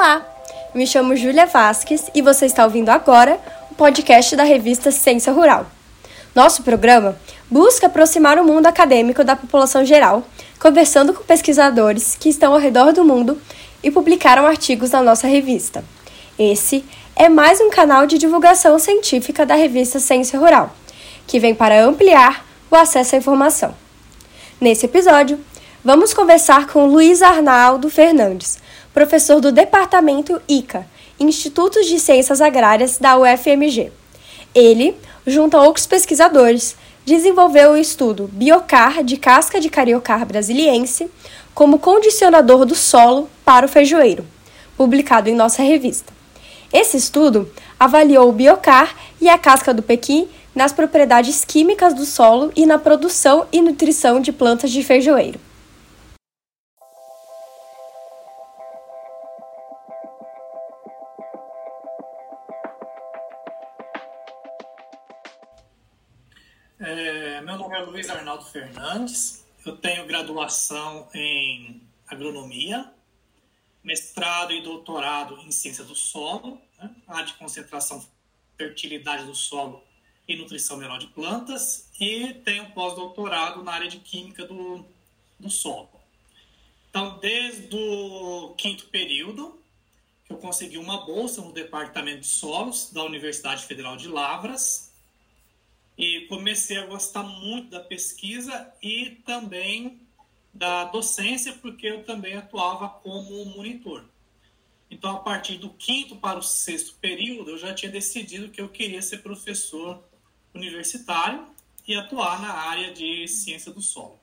Olá, me chamo Júlia Vasques e você está ouvindo agora o podcast da revista Ciência Rural. Nosso programa busca aproximar o mundo acadêmico da população geral, conversando com pesquisadores que estão ao redor do mundo e publicaram artigos na nossa revista. Esse é mais um canal de divulgação científica da revista Ciência Rural, que vem para ampliar o acesso à informação. Nesse episódio, vamos conversar com Luiz Arnaldo Fernandes, professor do Departamento ICA, Institutos de Ciências Agrárias da UFMG. Ele, junto a outros pesquisadores, desenvolveu o estudo Biocar de casca de cariocar brasiliense como condicionador do solo para o feijoeiro, publicado em nossa revista. Esse estudo avaliou o biocar e a casca do pequi nas propriedades químicas do solo e na produção e nutrição de plantas de feijoeiro. Fernandes, eu tenho graduação em agronomia, mestrado e doutorado em ciência do solo, né, área de concentração, fertilidade do solo e nutrição mineral de plantas, e tenho pós-doutorado na área de química do, do solo. Então, desde o quinto período, eu consegui uma bolsa no Departamento de Solos da Universidade Federal de Lavras, e comecei a gostar muito da pesquisa e também da docência, porque eu também atuava como monitor. Então, a partir do quinto para o sexto período, eu já tinha decidido que eu queria ser professor universitário e atuar na área de ciência do solo.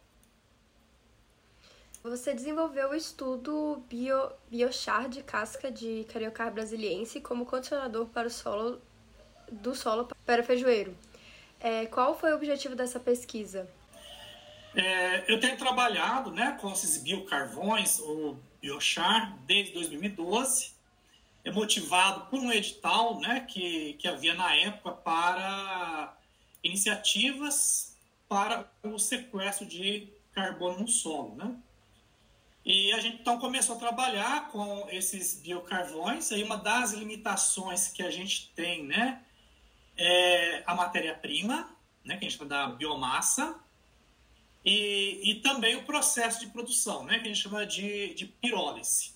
Você desenvolveu o estudo bio, biochar de casca de cariocar brasiliense como condicionador para o solo do solo para feijoeiro. É, qual foi o objetivo dessa pesquisa? É, eu tenho trabalhado né, com esses biocarvões, ou biochar, desde 2012, é motivado por um edital né, que, que havia na época para iniciativas para o sequestro de carbono no solo. Né? E a gente então começou a trabalhar com esses biocarvões. Aí uma das limitações que a gente tem, né, é a matéria-prima, né, que a gente chama da biomassa, e, e também o processo de produção, né, que a gente chama de, de pirólise.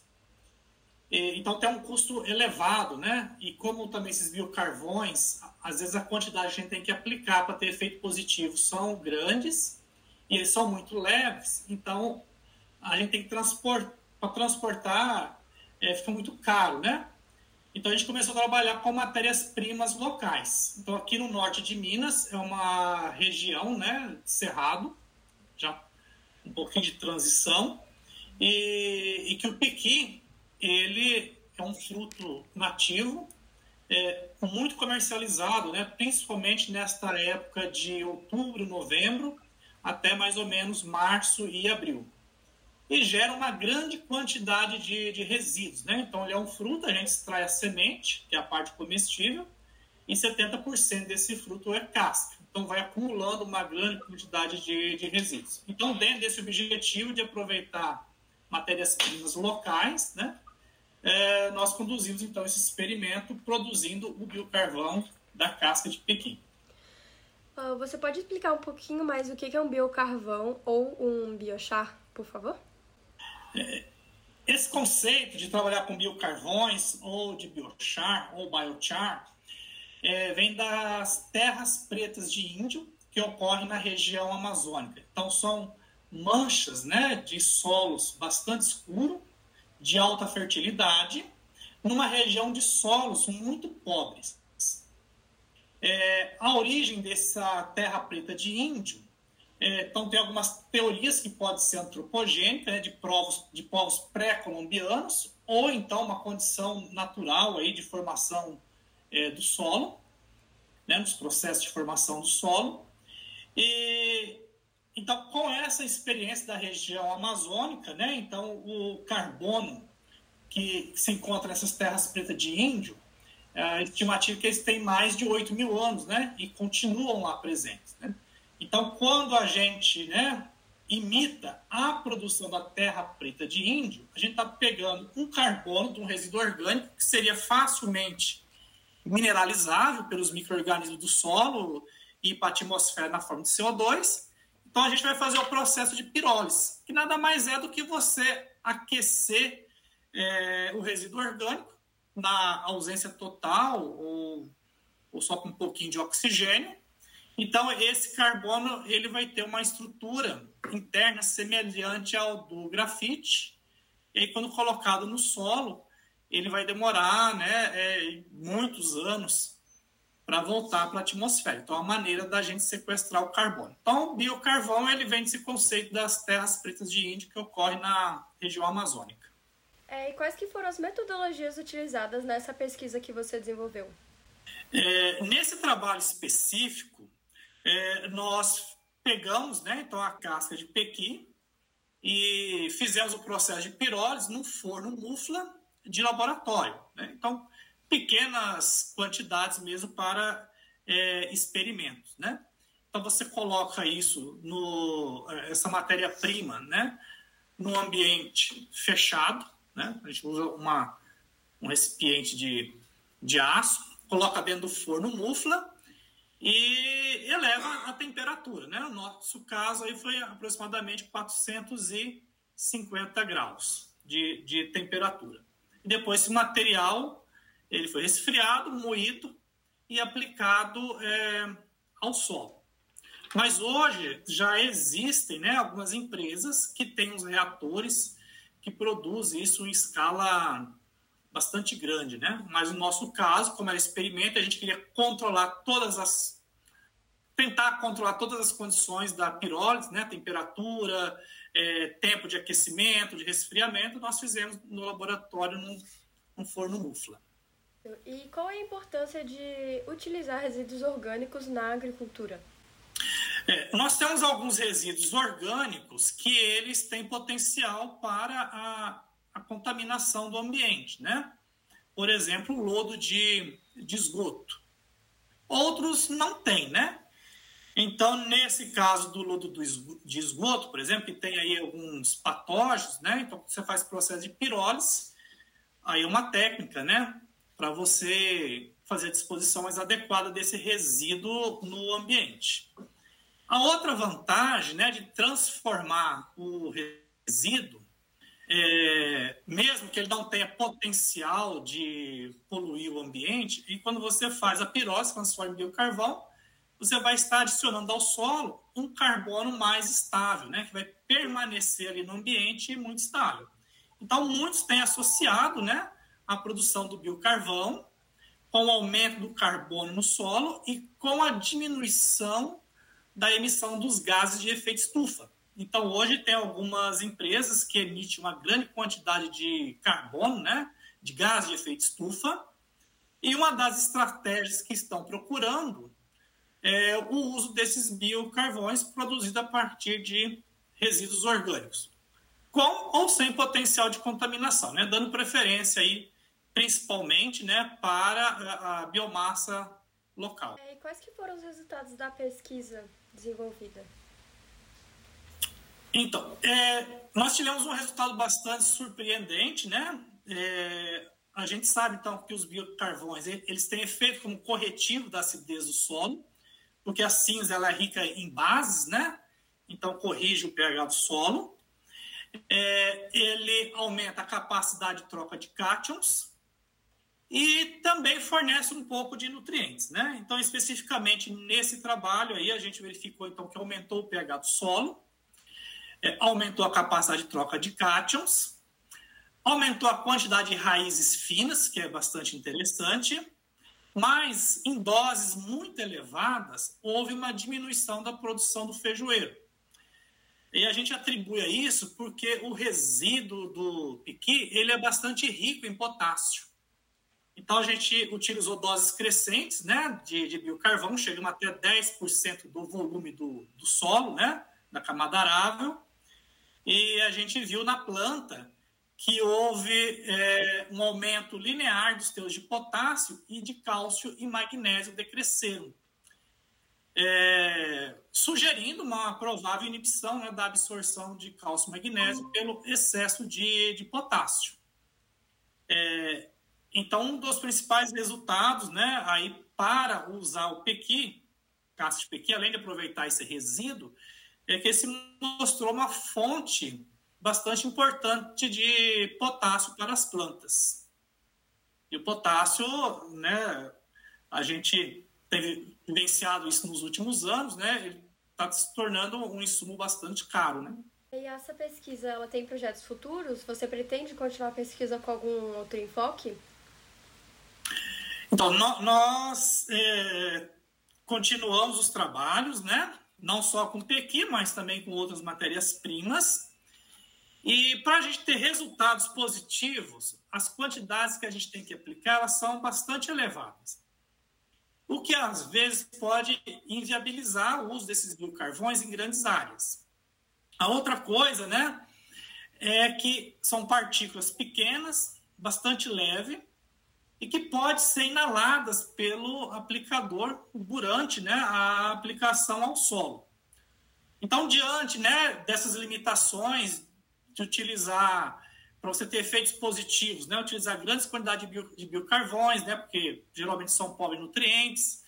E, então tem um custo elevado, né? E como também esses biocarvões, às vezes a quantidade que a gente tem que aplicar para ter efeito positivo são grandes e eles são muito leves, então a gente tem que transportar, para transportar é, fica muito caro, né? Então a gente começou a trabalhar com matérias-primas locais. Então aqui no norte de Minas é uma região, né, cerrado, já um pouquinho de transição, e, e que o pequi ele é um fruto nativo, é, muito comercializado, né, principalmente nesta época de outubro, novembro, até mais ou menos março e abril e gera uma grande quantidade de, de resíduos. Né? Então, ele é um fruto, a gente extrai a semente, que é a parte comestível, e 70% desse fruto é casca. Então, vai acumulando uma grande quantidade de, de resíduos. Então, dentro desse objetivo de aproveitar matérias-primas locais, né, é, nós conduzimos, então, esse experimento produzindo o biocarvão da casca de Pequim. Uh, você pode explicar um pouquinho mais o que é um biocarvão ou um biochar, por favor? Esse conceito de trabalhar com biocarvões, ou de biochar, ou biochar, é, vem das terras pretas de índio que ocorrem na região amazônica. Então, são manchas né, de solos bastante escuros, de alta fertilidade, numa região de solos muito pobres. É, a origem dessa terra preta de índio então, tem algumas teorias que podem ser antropogênicas, né, de, povos, de povos pré-colombianos, ou então uma condição natural aí de formação é, do solo, né, nos processos de formação do solo. E, então, com essa experiência da região amazônica, né, então o carbono que se encontra nessas terras pretas de índio, é, a estimativa é que eles têm mais de 8 mil anos, né, e continuam lá presentes. Né? Então, quando a gente né, imita a produção da terra preta de índio, a gente está pegando um carbono de um resíduo orgânico que seria facilmente mineralizável pelos micro-organismos do solo e para a atmosfera na forma de CO2. Então a gente vai fazer o processo de pirólise, que nada mais é do que você aquecer é, o resíduo orgânico na ausência total ou, ou só com um pouquinho de oxigênio. Então esse carbono ele vai ter uma estrutura interna semelhante ao do grafite. E aí, quando colocado no solo, ele vai demorar né, é, muitos anos para voltar para a atmosfera. Então, é a maneira da gente sequestrar o carbono. Então, o biocarvão ele vem desse conceito das terras pretas de índio que ocorre na região amazônica. É, e quais que foram as metodologias utilizadas nessa pesquisa que você desenvolveu? É, nesse trabalho específico, é, nós pegamos né, então, a casca de pequi e fizemos o processo de pirólise num forno mufla de laboratório. Né? Então, pequenas quantidades mesmo para é, experimentos, né? Então você coloca isso no essa matéria-prima, né, no ambiente fechado, né? A gente usa uma um recipiente de, de aço, coloca dentro do forno mufla e eleva a temperatura, né? No nosso caso aí foi aproximadamente 450 graus de, de temperatura. E depois esse material ele foi resfriado, moído e aplicado é, ao solo. Mas hoje já existem né, algumas empresas que têm os reatores que produzem isso em escala bastante grande, né? Mas no nosso caso, como era experimento, a gente queria controlar todas as tentar controlar todas as condições da pirólise, né? Temperatura, é, tempo de aquecimento, de resfriamento, nós fizemos no laboratório num, num forno mufla. E qual é a importância de utilizar resíduos orgânicos na agricultura? É, nós temos alguns resíduos orgânicos que eles têm potencial para a, a contaminação do ambiente, né? Por exemplo, o lodo de, de esgoto. Outros não têm, né? Então, nesse caso do lodo de esgoto, por exemplo, que tem aí alguns patógenos, né? Então, você faz processo de pirólise, aí é uma técnica, né? para você fazer a disposição mais adequada desse resíduo no ambiente. A outra vantagem né, de transformar o resíduo, é, mesmo que ele não tenha potencial de poluir o ambiente, e quando você faz a pirose, transforma em biocarvão, você vai estar adicionando ao solo um carbono mais estável, né, que vai permanecer ali no ambiente muito estável. Então, muitos têm associado né, a produção do biocarvão, com o aumento do carbono no solo e com a diminuição da emissão dos gases de efeito estufa. Então, hoje tem algumas empresas que emitem uma grande quantidade de carbono, né, de gás de efeito estufa, e uma das estratégias que estão procurando é o uso desses biocarvões produzidos a partir de resíduos orgânicos, com ou sem potencial de contaminação, né, dando preferência aí principalmente né, para a, a biomassa local. E quais que foram os resultados da pesquisa desenvolvida? Então, é, nós tivemos um resultado bastante surpreendente, né? É, a gente sabe, então, que os biocarvões eles têm efeito como corretivo da acidez do solo, porque a cinza ela é rica em bases, né? Então, corrige o pH do solo. É, ele aumenta a capacidade de troca de cátions, e também fornece um pouco de nutrientes, né? Então, especificamente nesse trabalho aí, a gente verificou então que aumentou o pH do solo, é, aumentou a capacidade de troca de cátions, aumentou a quantidade de raízes finas, que é bastante interessante, mas em doses muito elevadas houve uma diminuição da produção do feijoeiro. E a gente atribui a isso porque o resíduo do piqui ele é bastante rico em potássio. Então a gente utilizou doses crescentes né, de, de biocarvão, chegamos até 10% do volume do, do solo, né, da camada arável, e a gente viu na planta que houve é, um aumento linear dos teus de potássio e de cálcio e magnésio decrescendo. é, sugerindo uma provável inibição né, da absorção de cálcio e magnésio pelo excesso de, de potássio. É, então, um dos principais resultados né, aí para usar o pequi, casca de pequi, além de aproveitar esse resíduo, é que se mostrou uma fonte bastante importante de potássio para as plantas. E o potássio, né, a gente tem vivenciado isso nos últimos anos, né, ele está se tornando um insumo bastante caro, né. E essa pesquisa, ela tem projetos futuros? Você pretende continuar a pesquisa com algum outro enfoque? Então, nós é, continuamos os trabalhos, né? Não só com pequi, mas também com outras matérias-primas. E para a gente ter resultados positivos, as quantidades que a gente tem que aplicar elas são bastante elevadas. O que às vezes pode inviabilizar o uso desses biocarvões em grandes áreas. A outra coisa, né, é que são partículas pequenas, bastante leve, e que pode ser inaladas pelo aplicador durante né, a aplicação ao solo. Então, diante né, dessas limitações de utilizar, para você ter efeitos positivos, né, utilizar grandes quantidades de, bio, de biocarvões, né, porque geralmente são pobres em nutrientes,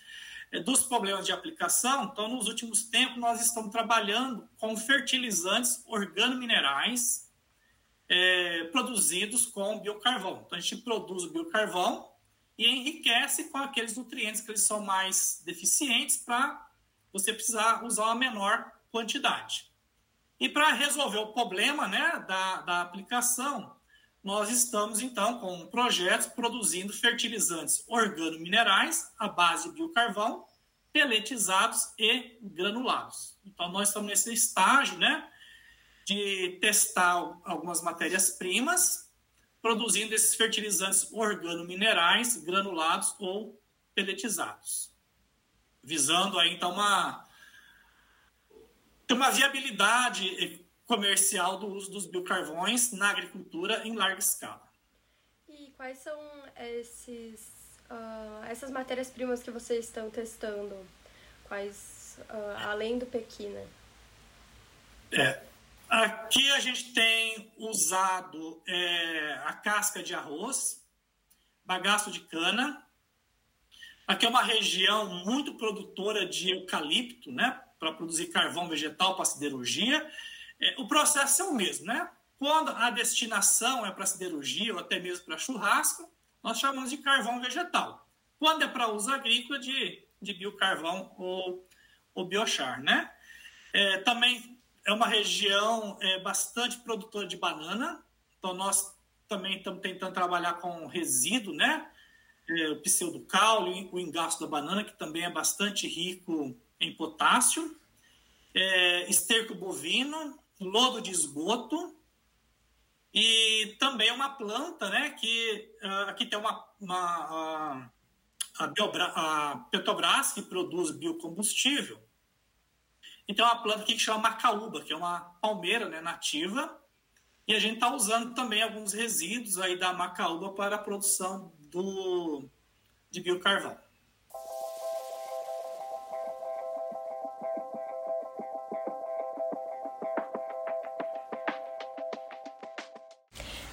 é, dos problemas de aplicação, então, nos últimos tempos, nós estamos trabalhando com fertilizantes organominerais, é, produzidos com biocarvão. Então, a gente produz o biocarvão e enriquece com aqueles nutrientes que eles são mais deficientes para você precisar usar uma menor quantidade. E para resolver o problema né, da, da aplicação, nós estamos então com projetos produzindo fertilizantes organominerais à base de biocarvão, peletizados e granulados. Então nós estamos nesse estágio, né, de testar algumas matérias-primas, produzindo esses fertilizantes organominerais granulados ou peletizados, visando aí então uma, uma viabilidade comercial do uso dos biocarvões na agricultura em larga escala. E quais são esses, uh, essas matérias-primas que vocês estão testando? Quais, uh, além do pequina? É, Aqui a gente tem usado é, a casca de arroz, bagaço de cana. Aqui é uma região muito produtora de eucalipto, né? Para produzir carvão vegetal para siderurgia. É, o processo é o mesmo, né? Quando a destinação é para siderurgia ou até mesmo para churrasco, nós chamamos de carvão vegetal. Quando é para uso agrícola, de, de biocarvão ou, ou biochar, né? É, também é uma região é, bastante produtora de banana, então nós também estamos tentando trabalhar com resíduo, né? É, o pseudocaule, o engasto da banana, que também é bastante rico em potássio, é, esterco bovino, lodo de esgoto, e também uma planta, né, que uh, aqui tem uma, uma a, Biobra, a Petrobras, que produz biocombustível, então, é uma planta que chama macaúba, que é uma palmeira né, nativa, e a gente está usando também alguns resíduos aí da macaúba para a produção do, de biocarvão.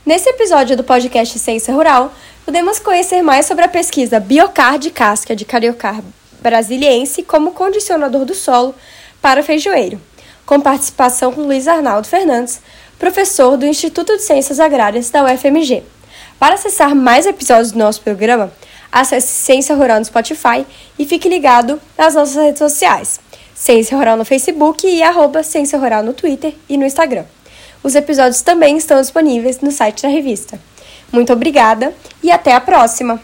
Nesse episódio do podcast Ciência Rural, podemos conhecer mais sobre a pesquisa Biocar de casca de cariocar brasiliense como condicionador do solo para feijoeiro, com participação com Luiz Arnaldo Fernandes, professor do Instituto de Ciências Agrárias da UFMG. Para acessar mais episódios do nosso programa, acesse Ciência Rural no Spotify e fique ligado nas nossas redes sociais. Ciência Rural no Facebook e arroba Ciência Rural no Twitter e no Instagram. Os episódios também estão disponíveis no site da revista. Muito obrigada e até a próxima!